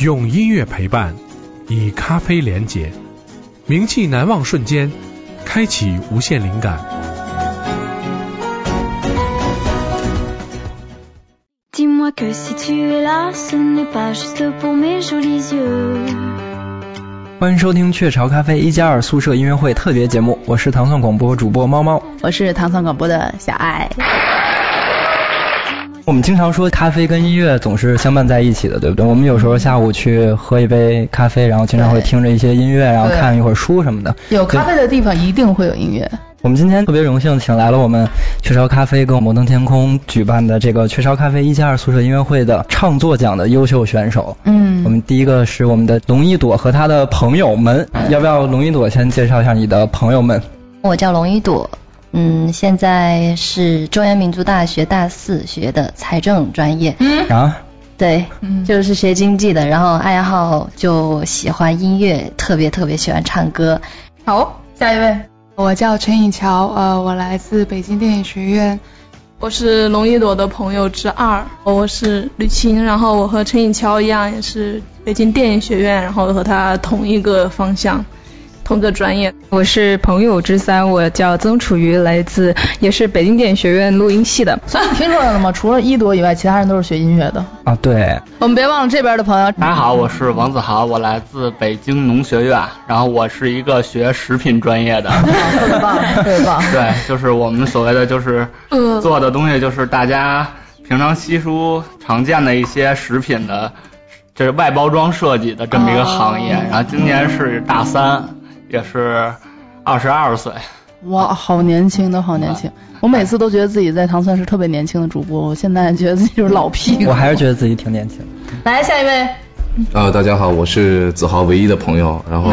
用音乐陪伴，以咖啡连结，名气难忘瞬间，开启无限灵感。Dis-moi que si tu es là, ce n'est pas juste pour mes jolis yeux. 欢迎收听雀巢咖啡一加二宿舍音乐会特别节目，我是糖蒜广播主播猫猫。我是糖蒜广播的小爱。我们经常说咖啡跟音乐总是相伴在一起的，对不对？我们有时候下午去喝一杯咖啡，然后经常会听着一些音乐，然后看一会儿书什么的。有咖啡的地方一定会有音乐。我们今天特别荣幸请来了我们雀巢咖啡跟摩登天空举办的这个雀巢咖啡一加二宿舍音乐会的唱作奖的优秀选手。嗯，我们第一个是我们的龙一朵和他的朋友们，要不要龙一朵先介绍一下你的朋友们？我叫龙一朵，嗯，现在是中原民族大学大四学的财政专业。嗯啊，对，嗯就是学经济的，然后爱好就喜欢音乐，特别特别喜欢唱歌。好，下一位。我叫陈以乔，呃，我来自北京电影学院，我是龙一朵的朋友之二，我是吕青，然后我和陈以乔一样，也是北京电影学院，然后和他同一个方向。同个专业，我是朋友之三，我叫曾楚瑜，来自也是北京电影学院录音系的。所以你听出来了吗？除了一朵以外，其他人都是学音乐的。啊，对。我们别忘了这边的朋友。大家好，我是王子豪，我来自北京农学院，然后我是一个学食品专业的。特别棒，特别棒。对，就是我们所谓的就是做的东西，就是大家平常稀疏常见的一些食品的，这是外包装设计的这么一个行业。然后今年是大三。也是二十二岁，哇，好年轻的好年轻！我每次都觉得自己在唐蒜是特别年轻的主播，我现在觉得自己就是老屁股。我还是觉得自己挺年轻。来下一位。呃，大家好，我是子豪唯一的朋友，然后，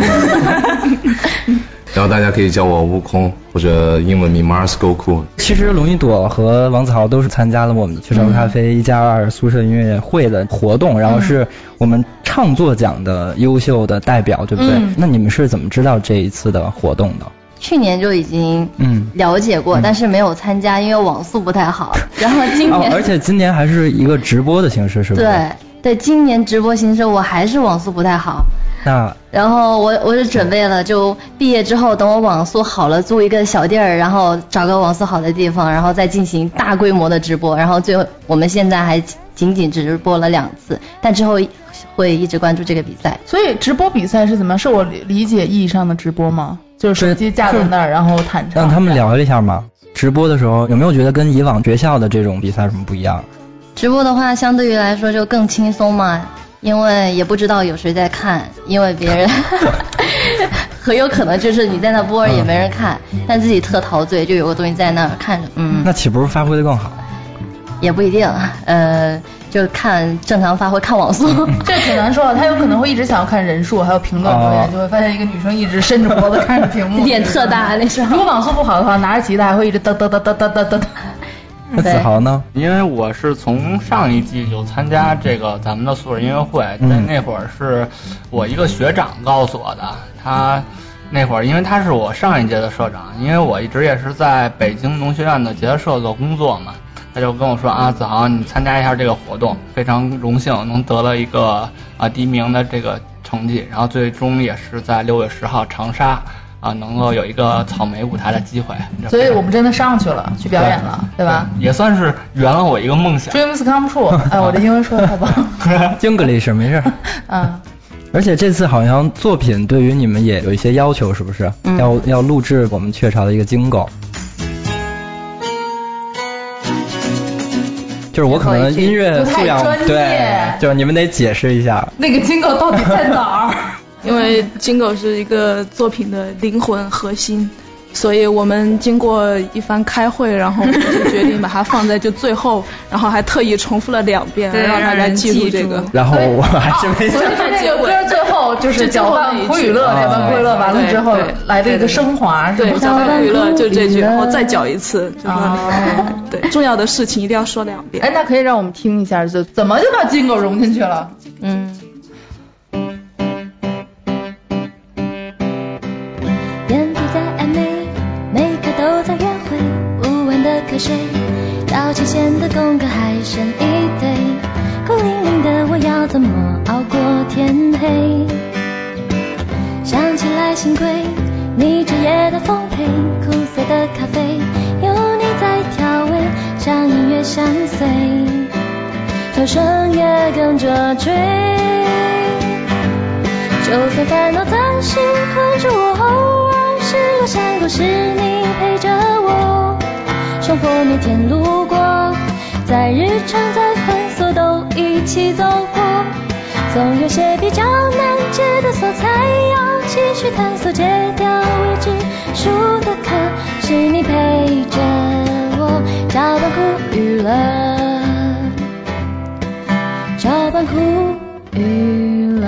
然后大家可以叫我悟空或者英文名 Mars Go Cool。其实龙一朵和王子豪都是参加了我们雀巢咖啡一加二宿舍音乐会的活动，然后是我们唱作奖的优秀的代表，对不对？嗯、那你们是怎么知道这一次的活动的？去年就已经嗯了解过，嗯、但是没有参加，因为网速不太好。然后今年、哦，而且今年还是一个直播的形式，是不是？对对，今年直播形式我还是网速不太好。那然后我我是准备了，就毕业之后等我网速好了，租一个小地儿，然后找个网速好的地方，然后再进行大规模的直播。然后最后我们现在还仅仅直播了两次，但之后会一直关注这个比赛。所以直播比赛是怎么？是我理解意义上的直播吗？就是手机架在那儿，然后弹唱。让他们聊一下嘛。直播的时候有没有觉得跟以往学校的这种比赛有什么不一样？直播的话，相对于来说就更轻松嘛。因为也不知道有谁在看，因为别人 很有可能就是你在那播也没人看，嗯、但自己特陶醉，就有个东西在那儿看着，嗯。那岂不是发挥的更好？也不一定，呃，就看正常发挥，看网速。这挺难说的，他有可能会一直想要看人数，还有评论留言，就会发现一个女生一直伸着脖子看着屏幕，脸特大那时候。如果网速不好的话，拿着吉他还会一直哒哒哒哒哒哒哒。那子豪呢？因为我是从上一季有参加这个咱们的宿舍音乐会，嗯、在那会儿是我一个学长告诉我的，他那会儿因为他是我上一届的社长，因为我一直也是在北京农学院的吉他社做工作嘛，他就跟我说啊，子豪你参加一下这个活动，非常荣幸能得了一个啊第一名的这个成绩，然后最终也是在六月十号长沙。啊，能够有一个草莓舞台的机会，所以我们真的上去了，去表演了，对吧？也算是圆了我一个梦想。Dreams come true，哎，我这英文说的太棒了。English 没事。嗯。而且这次好像作品对于你们也有一些要求，是不是？嗯。要要录制我们雀巢的一个金狗。就是我可能音乐素养对，就是你们得解释一下那个金狗到底在哪儿。因为金狗是一个作品的灵魂核心，所以我们经过一番开会，然后就决定把它放在就最后，然后还特意重复了两遍，让大家记住这个。然后我还是没。所以这个歌最后就是搅拌苦与乐，搅拌苦与乐完了之后来的一个升华，对，搅拌苦与乐就这句，然后再搅一次，就是 对重要的事情一定要说两遍。哎，那可以让我们听一下，就怎么就把金狗融进去了？嗯。到期前的功课还剩一堆，孤零零的我要怎么熬过天黑。想起来幸亏你枝叶的奉陪，苦涩的咖啡有你在调味，像音乐相随，歌声也跟着追。就算烦恼暂时困住我，偶尔失落闪过，是你陪着我。生活每天路过，在日常在繁琐都一起走过，总有些比较难解的锁，才，要继续探索，戒掉未知数的课，是你陪着我，加班苦娱乐，加班苦娱乐。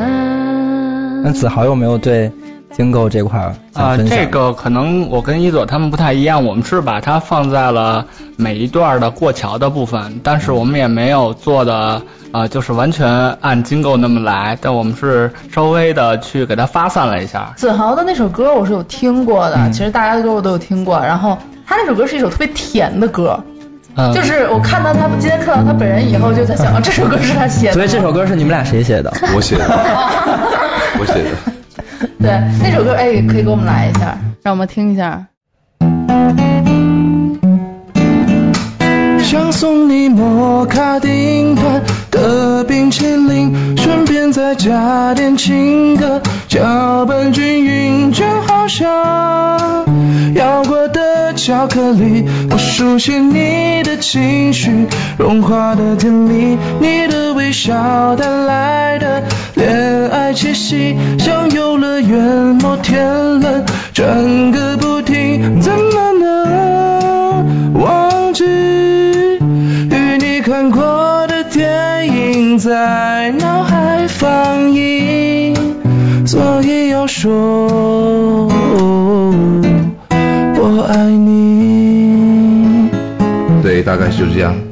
那子豪有没有对京购这块儿啊、这个可能我跟一佐他们不太一样，我们是把它放在了每一段的过桥的部分，但是我们也没有做的呃，就是完全按金购那么来，但我们是稍微的去给它发散了一下。子豪的那首歌我是有听过的，嗯其实大家的歌我都有听过。然后他那首歌是一首特别甜的歌，嗯，就是我看到他今天看到他本人以后，就在想，啊这首歌是他写的。所以这首歌是你们俩谁写的？我写的，我写的。对那首歌，哎，可以给我们来一下，让我们听一下。想送你摩卡丁团的冰淇淋，顺便再加点情歌，搅拌均匀就好像咬过的巧克力。我熟悉你的情绪，融化的甜蜜，你的微笑带来的恋爱气息，像游乐园摩天轮转个不停，怎么能忘记？与你看过的电影在脑海放映，所以要说大概就是这样。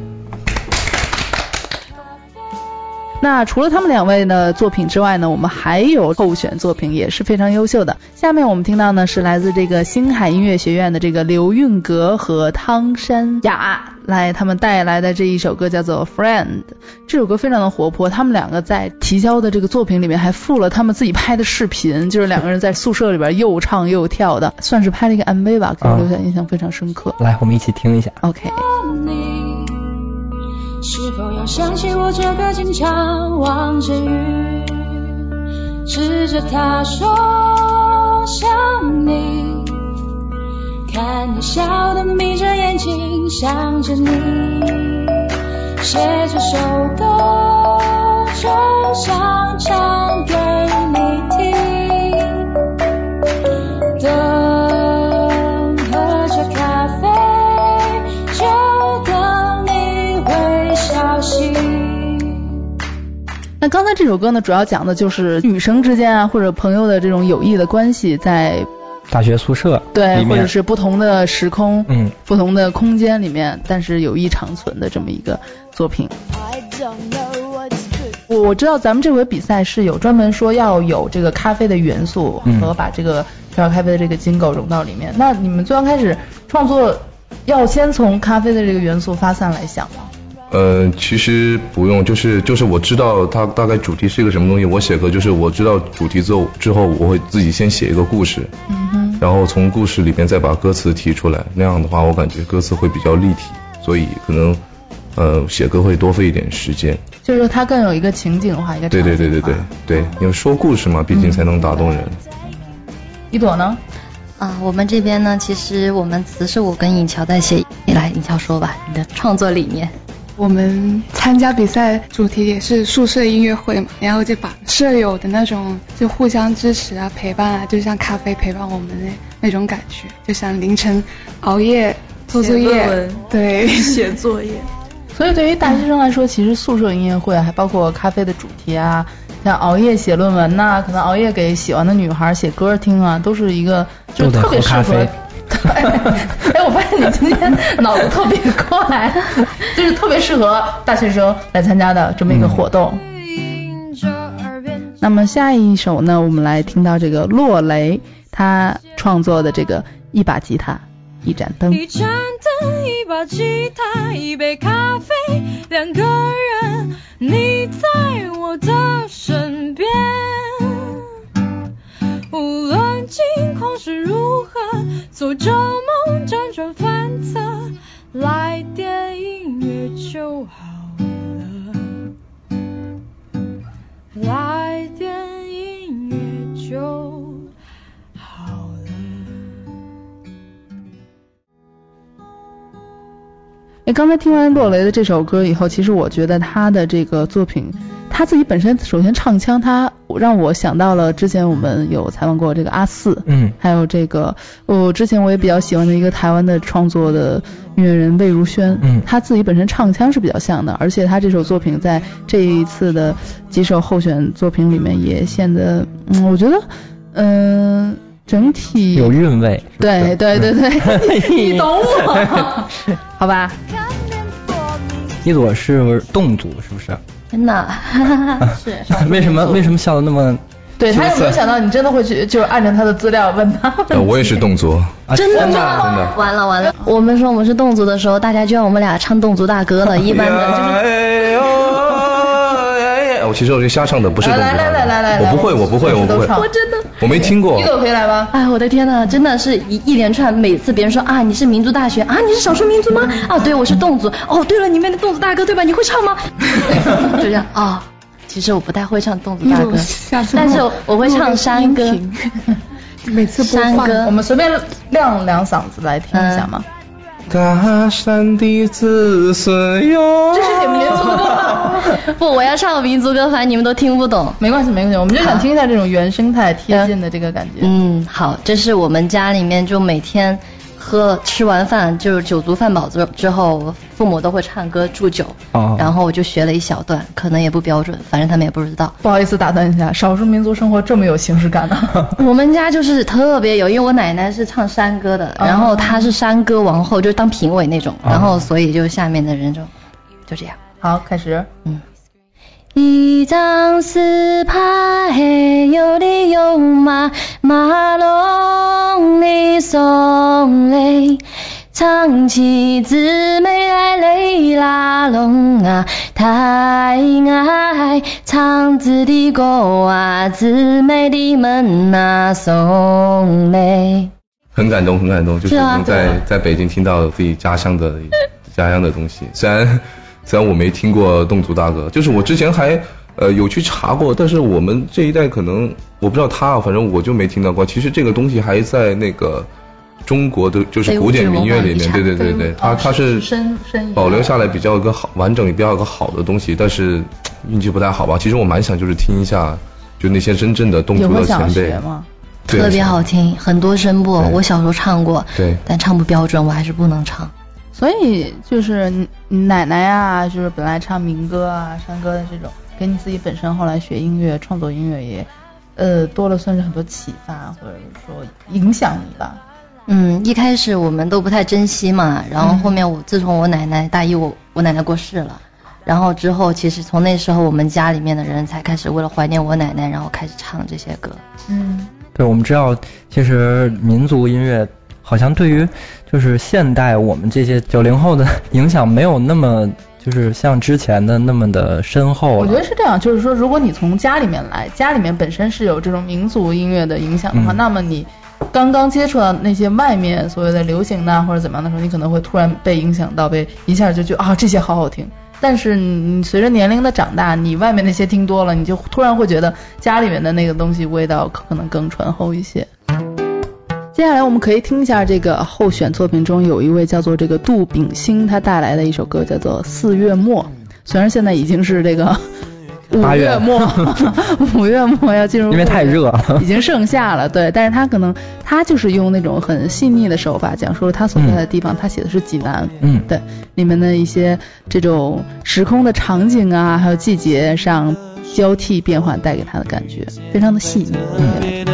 那除了他们两位的作品之外呢，我们还有候选作品也是非常优秀的。下面我们听到呢是来自这个星海音乐学院的这个刘韵格和汤山雅来他们带来的这一首歌叫做《Friend》。这首歌非常的活泼，他们两个在提交的这个作品里面还附了他们自己拍的视频，就是两个人在宿舍里边又唱又跳的，算是拍了一个 MV 吧，给我留下印象非常深刻。来，我们一起听一下。OK。是否要想起我这个经常望着雨，指着他说想你，看你笑的眯着眼睛想着你，写这首歌那刚才这首歌呢，主要讲的就是女生之间啊，或者朋友的这种友谊的关系，在大学宿舍对，或者是不同的时空、嗯不同的空间里面，但是友谊长存的这么一个作品。我我知道咱们这回比赛是有专门说要有这个咖啡的元素嗯和把这个雀巢咖啡的这个金狗融到里面。那你们最刚开始创作，要先从咖啡的这个元素发散来想吗？呃，其实不用，就是就是我知道它大概主题是一个什么东西，我写歌就是我知道主题之后之后，我会自己先写一个故事，嗯哼，然后从故事里边再把歌词提出来，那样的话我感觉歌词会比较立体，所以可能呃写歌会多费一点时间。就是说它更有一个情景化，一个对对对对对对，因为说故事嘛，毕竟才能打动人。一朵呢？啊，我们这边呢，其实我们词是我跟尹乔在写。你来，尹乔说吧，你的创作理念。我们参加比赛主题也是宿舍音乐会嘛，然后就把舍友的那种就互相支持啊、陪伴啊，就像咖啡陪伴我们那那种感觉，就像凌晨熬夜做作业。对，写作业。所以对于大学生来说，其实宿舍音乐会还包括咖啡的主题啊，像熬夜写论文呐、可能熬夜给喜欢的女孩写歌听啊，都是一个就特别适合喝咖啡。哎，我发现你今天脑子特别快，就是特别适合大学生来参加的这么一个活动。那么下一首呢，我们来听到这个洛雷他创作的这个一把吉他一盏灯。一盏灯，一把吉他，一杯咖啡，两个人，你在我的身边。无论境况是如何，做着梦辗转反侧，来电音乐就好了，来电音乐就好了。哎，刚才听完落雷的这首歌以后，其实我觉得他的这个作品。他自己本身首先唱腔，他让我想到了之前我们有采访过这个阿四，嗯，还有这个我之前我也比较喜欢的一个台湾的创作的音乐人魏如萱，嗯他自己本身唱腔是比较像的，而且他这首作品在这一次的几首候选作品里面也显得，嗯，我觉得，嗯、整体有韵味。对对对对，你懂我，好吧？一朵是侗族，是不是？天哪，是为什么为什么笑的那么？对他有没有想到你真的会去，就是按照他的资料问他？呃，我也是侗族，真的真吗？的。完了完了，我们说我们是侗族的时候，大家就让我们俩唱侗族大歌了。一般的就是其实我是瞎唱的，不是侗族来来来来来，我不会，我不会，我不会，我真的，我没听过一。朵可以来吧？哎，我的天呐，真的是一一连串，每次别人说啊你是民族大学啊你是少数民族吗？啊对，我是侗族。哦对了，你们的侗族大哥对吧？你会唱吗？就这样啊、其实我不太会唱侗族大歌，但是我会唱山歌。每次播放，山歌我们随便亮两嗓子来听一下吗？大山的子孙哟，这是你们民族的歌吗？不，我要唱民族歌，反正你们都听不懂。没关系没关系，我们就想听一下这种原生态贴近的这个感觉。嗯，好，这是我们家里面就每天喝吃完饭就是酒足饭饱之之后，父母都会唱歌祝酒，哦然后我就学了一小段，可能也不标准，反正他们也不知道。不好意思打断一下，少数民族生活这么有形式感呢？我们家就是特别有，因为我奶奶是唱山歌的，哦然后她是山歌王后，就是当评委那种，然后所以就下面的人就就这样。好，开始。嗯。一张四拍嘿有哩有马，马龙里送嘞，唱起姊妹来嘞啦龙啊，太爱唱子的歌啊，姊妹的们呐送嘞。很感动，很感动，就是能在在北京听到自己家乡的家乡的东西。虽然虽然我没听过侗族大歌，就是我之前还呃有去查过，但是我们这一代可能我不知道他，反正我就没听到过。其实这个东西还在那个中国的就是古典民乐里面，对对对对，它它是深深保留下来比较一个好完整，比较一个好的东西，但是运气不太好吧。其实我蛮想就是听一下，就那些真正的侗族的前辈特别好听，很多声部，我小时候唱过，对但唱不标准，我还是不能唱。所以就是奶奶啊，就是本来唱民歌啊、山歌的这种，给你自己本身后来学音乐、创作音乐也，呃，多了算是很多启发，或者说影响你吧。嗯，一开始我们都不太珍惜嘛，然后后面我自从我奶奶大一我我奶奶过世了，然后之后其实从那时候我们家里面的人才开始为了怀念我奶奶，然后开始唱这些歌。嗯，对，我们知道，其实民族音乐好像对于就是现代我们这些九零后的影响没有那么就是像之前的那么的深厚我觉。得是这样，就是说，如果你从家里面来，家里面本身是有这种民族音乐的影响的话，嗯那么你刚刚接触到那些外面所谓的流行的或者怎么样的时候，你可能会突然被影响到，被一下就觉得啊这些好好听。但是你随着年龄的长大，你外面那些听多了，你就突然会觉得家里面的那个东西味道可能更醇厚一些。接下来我们可以听一下这个候选作品中有一位叫做这个杜秉兴，他带来的一首歌叫做《四月末》。虽然现在已经是这个 五八月月末，五月末要进入，因为太热了已经盛夏了，对。但是他可能他就是用那种很细腻的手法讲述了他所在的地方，他写的是济南，嗯对，里面的一些这种时空的场景啊，还有季节上交替变换带给他的感觉，非常的细腻。别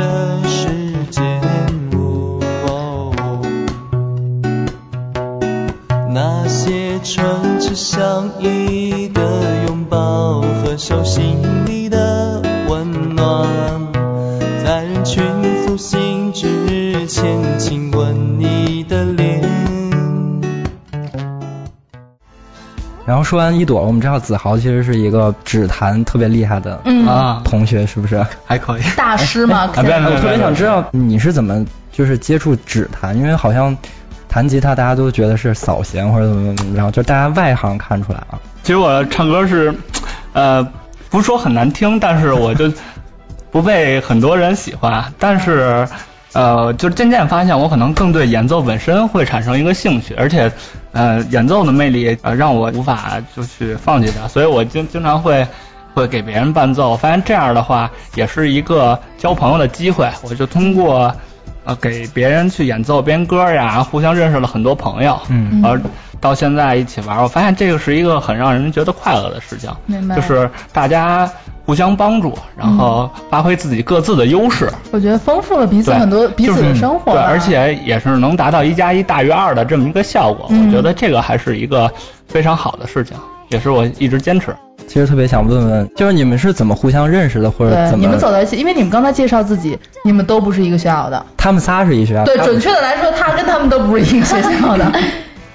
些春只像一个拥抱和手心里的温暖，在人群苏醒之前，亲吻你的脸。然后后说完一朵，我们知道子豪其实是一个指弹特别厉害的嗯啊同学，是不是？还可以。大师嘛，啊别别我特别别想知道你是怎么就是接触指弹，因为好像弹吉他大家都觉得是扫弦或者怎么怎么，然后就大家外行看出来啊。其实我唱歌是，呃，不说很难听，但是我就不被很多人喜欢。但是，呃，就渐渐发现我可能更对演奏本身会产生一个兴趣，而且，呃，演奏的魅力呃让我无法就去放弃它，所以我经经常会。会给别人伴奏，发现这样的话也是一个交朋友的机会。我就通过呃给别人去演奏编歌呀，互相认识了很多朋友。嗯而到现在一起玩，我发现这个是一个很让人觉得快乐的事情。明白就是大家互相帮助，然后发挥自己各自的优势。我觉得丰富了彼此很多彼此的生活对，啊，而且也是能达到一加一大于二的这么一个效果。嗯我觉得这个还是一个非常好的事情，也是我一直坚持。其实特别想问问，就是你们是怎么互相认识的，或者怎么？你们走到一起，因为你们刚才介绍自己，你们都不是一个学校的。他们仨是一学校。对，准确的来说，他跟他们都不是一个学校的。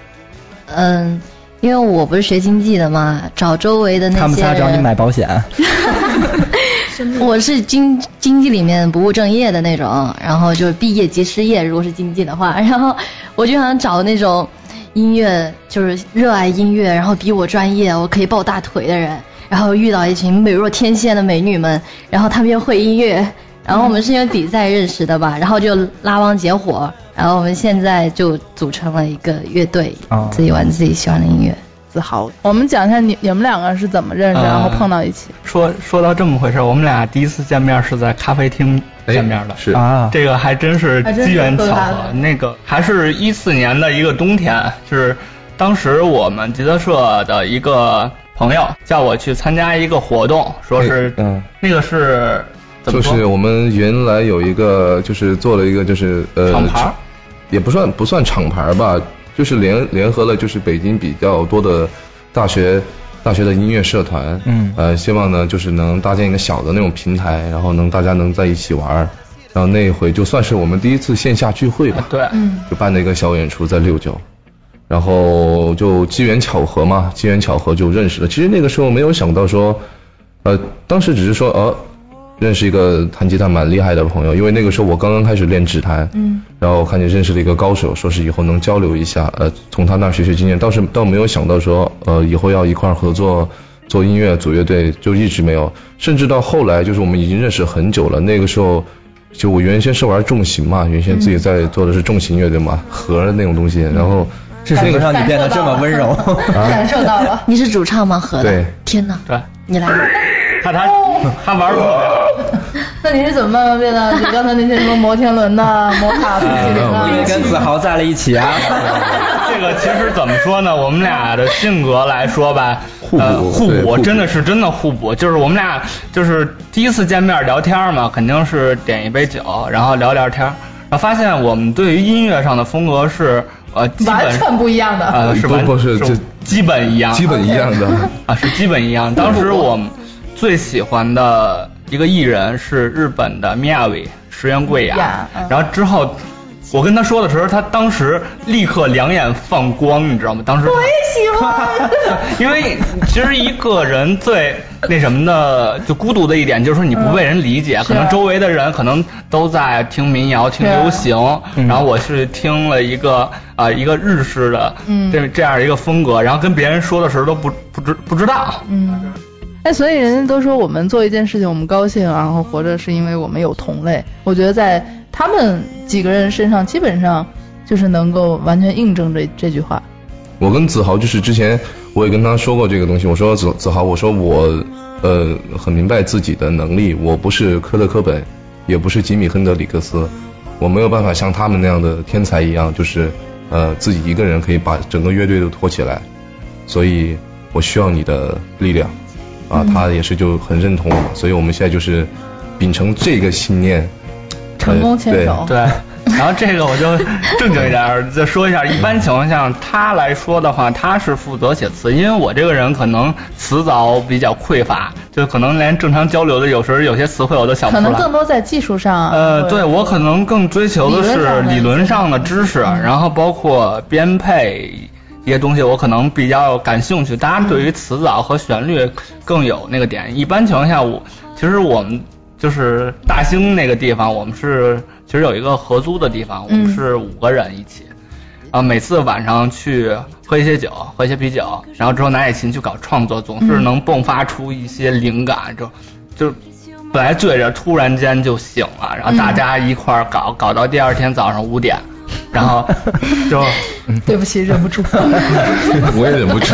嗯，因为我不是学经济的嘛，找周围的那些他们仨找你买保险。我是经经济里面不务正业的那种，然后就是毕业即失业，如果是经济的话，然后我就想找那种音乐就是热爱音乐，然后比我专业，我可以抱大腿的人，然后遇到一群美若天仙的美女们，然后她们又会音乐，然后我们是因为比赛认识的吧，然后就拉帮结伙，然后我们现在就组成了一个乐队，哦自己玩自己喜欢的音乐。自豪。我们讲一下你你们两个是怎么认识，呃然后碰到一起。说说到这么回事，我们俩第一次见面是在咖啡厅见面的。是。啊，这个还真是机缘巧合。那个还是一四年的一个冬天，就是当时我们吉他社的一个朋友叫我去参加一个活动，说是嗯，那个是怎么就是我们原来有一个，就是做了一个，就是呃，厂牌？也不算不算厂牌吧，就是联联合了就是北京比较多的大学大学的音乐社团，嗯。呃，希望呢就是能搭建一个小的那种平台，然后能大家能在一起玩儿，然后那一回就算是我们第一次线下聚会吧，对，嗯，就办了一个小演出在六九，然后就机缘巧合嘛，机缘巧合就认识了。其实那个时候没有想到说，呃，当时只是说呃，认识一个弹吉他蛮厉害的朋友，因为那个时候我刚刚开始练指弹，嗯，然后看见认识了一个高手，说是以后能交流一下，呃，从他那儿学学经验。倒是倒没有想到说，呃，以后要一块儿合作做音乐组乐队，就一直没有。甚至到后来，就是我们已经认识很久了，那个时候。就我原先是玩重型嘛，原先自己在做的是重型乐队嘛，和那种东西，然后这是能让你变得这么温柔。感受到了。你是主唱吗？和的？对，天哪，对，你来。他他他玩的特别好。那你是怎么慢慢变得你刚才那些什么摩天轮呐、摩卡、冰淇淋啊？你跟子豪在了一起啊？这个其实怎么说呢？我们俩的性格来说吧，互补呃，互补真的是真的互补。就是我们俩就是第一次见面聊天嘛，肯定是点一杯酒，然后聊聊天，然后发现我们对于音乐上的风格是呃基完本全不一样的。呃是不完是不是这基本一样，基本一样的。啊，是基本一样。当时我们最喜欢的一个艺人是日本的 Miyavi 石原贵雅然后之后。我跟他说的时候，他当时立刻两眼放光，你知道吗？当时我也喜欢，因 为其实一个人最那什么的，就孤独的一点就是说你不被人理解，嗯可能周围的人可能都在听民谣、听流行，嗯然后我是听了一个啊、呃一个日式的嗯这这样一个风格，然后跟别人说的时候都不不知不知道。嗯。所以人家都说我们做一件事情，我们高兴，然后活着是因为我们有同类。我觉得在他们几个人身上，基本上就是能够完全印证这这句话。我跟子豪就是之前我也跟他说过这个东西，我说子子豪，我说我呃很明白自己的能力，我不是科勒科本，也不是吉米亨德里克斯，我没有办法像他们那样的天才一样，就是呃自己一个人可以把整个乐队都托起来，所以我需要你的力量，啊，他也是就很认同我，所以我们现在就是秉承这个信念，成功牵手。对，然后这个我就正经一点儿再说一下，一般情况下他来说的话，他是负责写词，因为我这个人可能词藻比较匮乏，就可能连正常交流的有时候有些词汇我都想不出来可能。更多在技术上。呃，对我可能更追求的是理论上的知识，然后包括编配。一些东西我可能比较感兴趣，大家对于词藻和旋律更有那个点。一般情况下，我其实我们就是大兴那个地方，我们是其实有一个合租的地方，我们是五个人一起。啊，每次晚上去喝一些酒，喝一些啤酒，然后之后拿起琴去搞创作，总是能迸发出一些灵感，就就本来醉着，突然间就醒了，然后大家一块儿搞，搞到第二天早上五点，然后 就 对不起，忍不住，我也忍不住，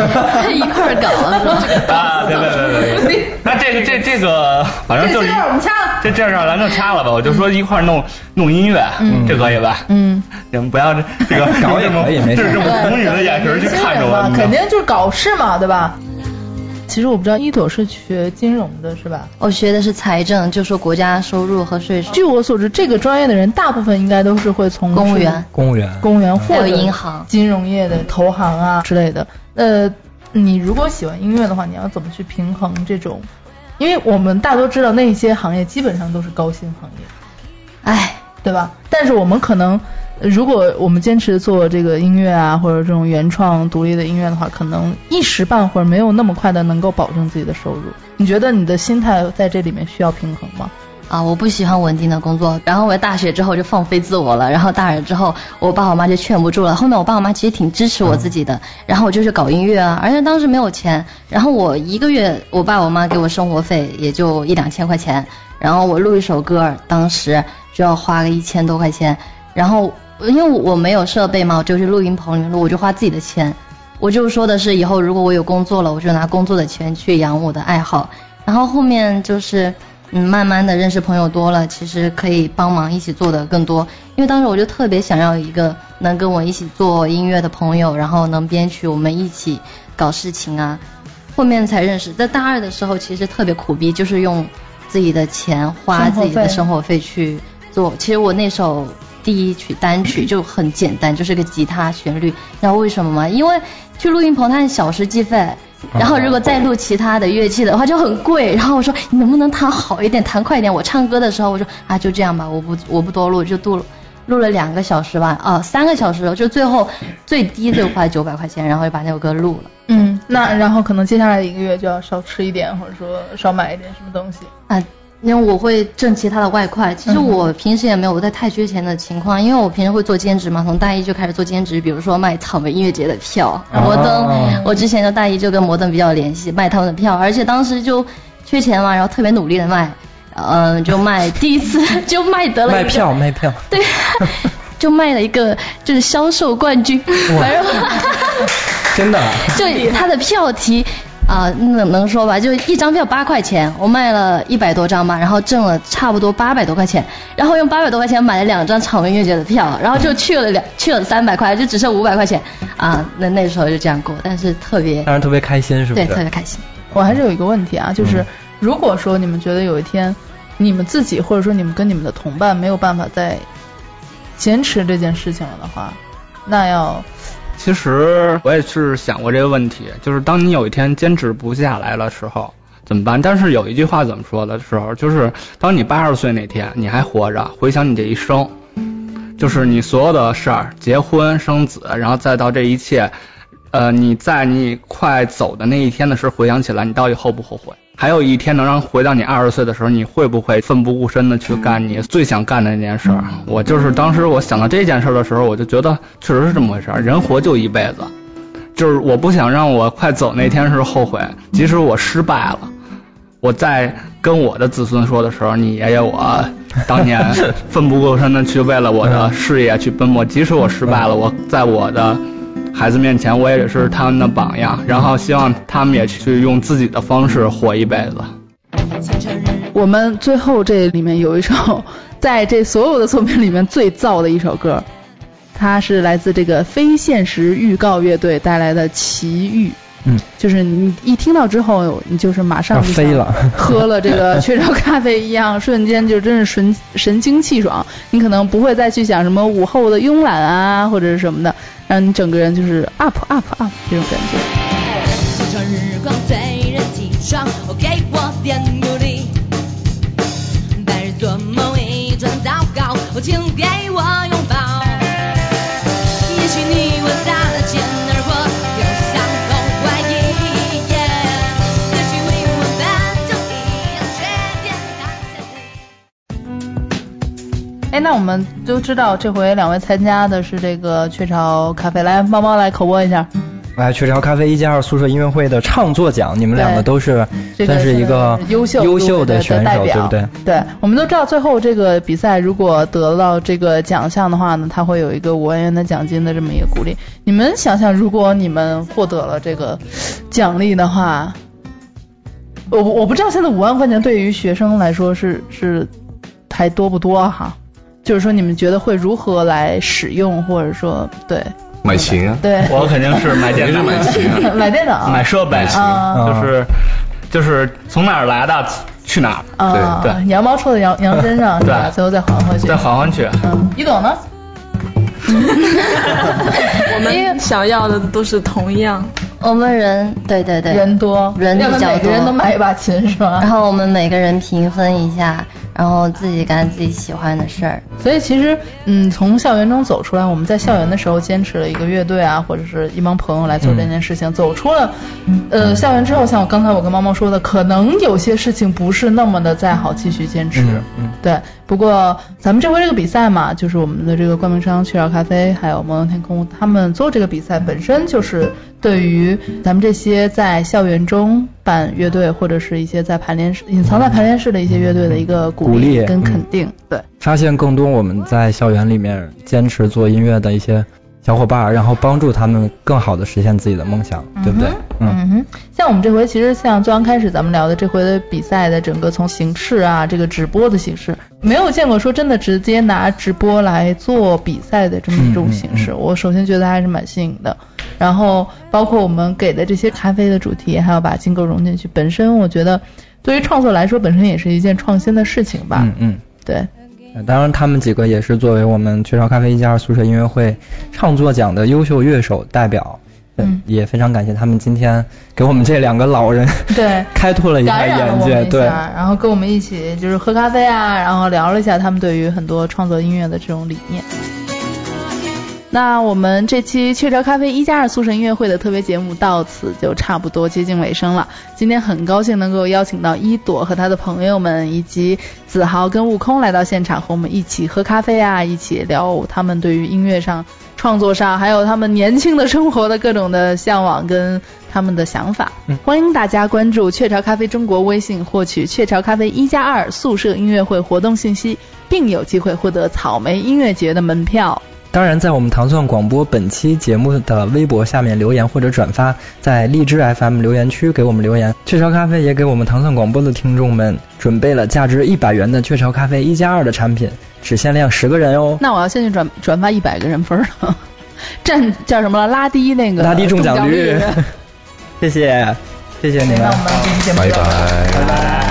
一块儿搞是吧？啊，对对对对对，那这个这这个反正就是我们掐了，这这事儿咱就掐了吧，我就说一块儿弄弄音乐，这可以吧？嗯，你们不要这这个搞也可以没事。这这么童女的眼神去看着我，肯定就是搞事嘛，对吧？其实我不知道一朵是学金融的，是吧？我学的是财政，就说国家收入和税收。据我所知，这个专业的人大部分应该都是会从公务员、公务员、公务员或者银行、金融业的投行啊之类的。呃，你如果喜欢音乐的话，你要怎么去平衡这种？因为我们大多知道那些行业基本上都是高薪行业，哎，对吧？但是我们可能。如果我们坚持做这个音乐啊，或者这种原创独立的音乐的话，可能一时半会儿没有那么快的能够保证自己的收入。你觉得你的心态在这里面需要平衡吗？啊，我不喜欢稳定的工作。然后我大学之后就放飞自我了，然后大二之后我爸我妈就劝不住了。后面我爸我妈其实挺支持我自己的，然后我就去搞音乐啊，而且当时没有钱，然后我一个月我爸我妈给我生活费也就一两千块钱，然后我录一首歌，当时就要花个一千多块钱，然后。因为我没有设备嘛，我就去录音棚里录，我就花自己的钱。我就说的是，以后如果我有工作了，我就拿工作的钱去养我的爱好。然后后面就是，嗯，慢慢的认识朋友多了，其实可以帮忙一起做的更多。因为当时我就特别想要一个能跟我一起做音乐的朋友，然后能编曲，我们一起搞事情啊。后面才认识，在大二的时候其实特别苦逼，就是用自己的钱花自己的生活费去做。其实我那时候。第一曲单曲就很简单，就是个吉他旋律。知道为什么吗？因为去录音棚它是小时计费，然后如果再录其他的乐器的话就很贵。然后我说你能不能弹好一点，弹快一点？我唱歌的时候我说啊就这样吧，我不我不多录，就录录了两个小时吧，啊三个小时，就最后最低就花九百块钱，然后就把那首歌录了。嗯，那然后可能接下来一个月就要少吃一点，或者说少买一点什么东西啊。因为我会挣其他的外快，其实我平时也没有在太缺钱的情况，因为我平时会做兼职嘛，从大一就开始做兼职，比如说卖草莓音乐节的票，摩登，我之前的大一就跟摩登比较联系，卖他们的票，而且当时就缺钱嘛，然后特别努力的卖，嗯，就卖 第一次就卖得了卖票卖票，对，就卖了一个就是销售冠军，反正 真的，就他的票题。啊，能能说吧？就一张票八块钱，我卖了一百多张嘛，然后挣了差不多八百多块钱，然后用八百多块钱买了两张草莓音乐节的票，然后就去了两去了三百块，就只剩五百块钱啊。那那时候就这样过，但是特别，当然特别开心，是不是？对，特别开心。我还是有一个问题啊，就是如果说你们觉得有一天你们自己或者说你们跟你们的同伴没有办法再坚持这件事情了的话，那要。其实我也是想过这个问题，就是当你有一天坚持不下来的时候怎么办？但是有一句话怎么说的时候，就是当你八十岁那天你还活着，回想你这一生，就是你所有的事儿，结婚生子，然后再到这一切，呃，你在你快走的那一天的时候回想起来，你到底后不后悔？还有一天能让回到你二十岁的时候，你会不会奋不顾身的去干你最想干的那件事儿？我就是当时我想到这件事的时候，我就觉得确实是这么回事儿。人活就一辈子，就是我不想让我快走那天是后悔。即使我失败了，我在跟我的子孙说的时候，你爷爷我当年奋不顾身的去为了我的事业去奔波。即使我失败了，我在我的。孩子面前，我也是他们的榜样，然后希望他们也去用自己的方式活一辈子。我们最后这里面有一首，在这所有的作品里面最燥的一首歌，它是来自这个非现实预告乐队带来的《奇遇》。嗯，就是你一听到之后，你就是马上就飞了，喝了这个 雀巢咖啡一样，瞬间就真是神神清气爽。你可能不会再去想什么午后的慵懒啊，或者是什么的，让你整个人就是 up up up 这种感觉。日光对人体爽，给我点鼓励。白日做梦一阵祷告，请给那我们都知道这回两位参加的是这个雀巢咖啡，来猫猫来口播一下。来，雀巢咖啡一加二宿舍音乐会的唱作奖，你们两个都是算是一个优秀优秀的选手，对不对？对，我们都知道最后这个比赛如果得到这个奖项的话呢，它会有一个五万元的奖金的这么一个鼓励。你们想想，如果你们获得了这个奖励的话，我我不知道现在五万块钱对于学生来说是是还多不多哈？就是说你们觉得会如何来使用，或者说对。买琴啊，对，我肯定是买电脑，买琴啊买电脑，买设备，啊。就是就是从哪儿来的去哪儿，啊，对。羊毛出在羊羊身上，是吧？对最后再还回去，再还回去。嗯，你懂呢？我们想要的都是同样。我们人对对对，人多，人比较多，每个人都买一把琴是吧？然后我们每个人平分一下，然后自己干自己喜欢的事儿。所以其实，嗯，从校园中走出来，我们在校园的时候坚持了一个乐队啊，或者是一帮朋友来做这件事情。走出了，呃，校园之后，像我刚才我跟猫猫说的，可能有些事情不是那么的再好继续坚持。嗯嗯对，不过咱们这回这个比赛嘛，就是我们的这个冠名商雀巢咖啡还有摩登天空，他们做这个比赛本身就是对于咱们这些在校园中办乐队或者是一些在排练室隐藏在排练室的一些乐队的一个鼓鼓励跟肯嗯定。对，发现更多我们在校园里面坚持做音乐的一些小伙伴，然后帮助他们更好的实现自己的梦想，对不对？嗯嗯哼，像我们这回其实像最刚开始咱们聊的这回的比赛的整个从形式啊，这个直播的形式，没有见过说真的直接拿直播来做比赛的这么一种形式。我首先觉得还是蛮新颖的，然后包括我们给的这些咖啡的主题，还要把金狗融进去，本身我觉得对于创作来说，本身也是一件创新的事情吧。嗯嗯。对，呃当然，他们几个也是作为我们雀巢咖啡一加二宿舍音乐会创作奖的优秀乐手代表，呃嗯也非常感谢他们今天给我们这两个老人对 开拓了一下眼界，对，然后跟我们一起就是喝咖啡啊，然后聊了一下他们对于很多创作音乐的这种理念。那我们这期雀巢咖啡一加二宿舍音乐会的特别节目到此就差不多接近尾声了。今天很高兴能够邀请到一朵和他的朋友们，以及子豪跟悟空来到现场，和我们一起喝咖啡啊，一起聊他们对于音乐上、创作上，还有他们年轻的生活的各种的向往跟他们的想法。欢迎大家关注雀巢咖啡中国微信，获取雀巢咖啡一加二宿舍音乐会活动信息，并有机会获得草莓音乐节的门票。当然，在我们糖蒜广播本期节目的微博下面留言或者转发，在荔枝 FM 留言区给我们留言。雀巢咖啡也给我们糖蒜广播的听众们准备了价值一百元的雀巢咖啡一加二的产品，只限量十个人哦。那我要先去转转发一百个人分儿了，占叫什么了？拉低那个拉低中奖奖率，谢谢，谢谢你们，那我们这期节目就到这儿拜拜。拜拜。拜拜。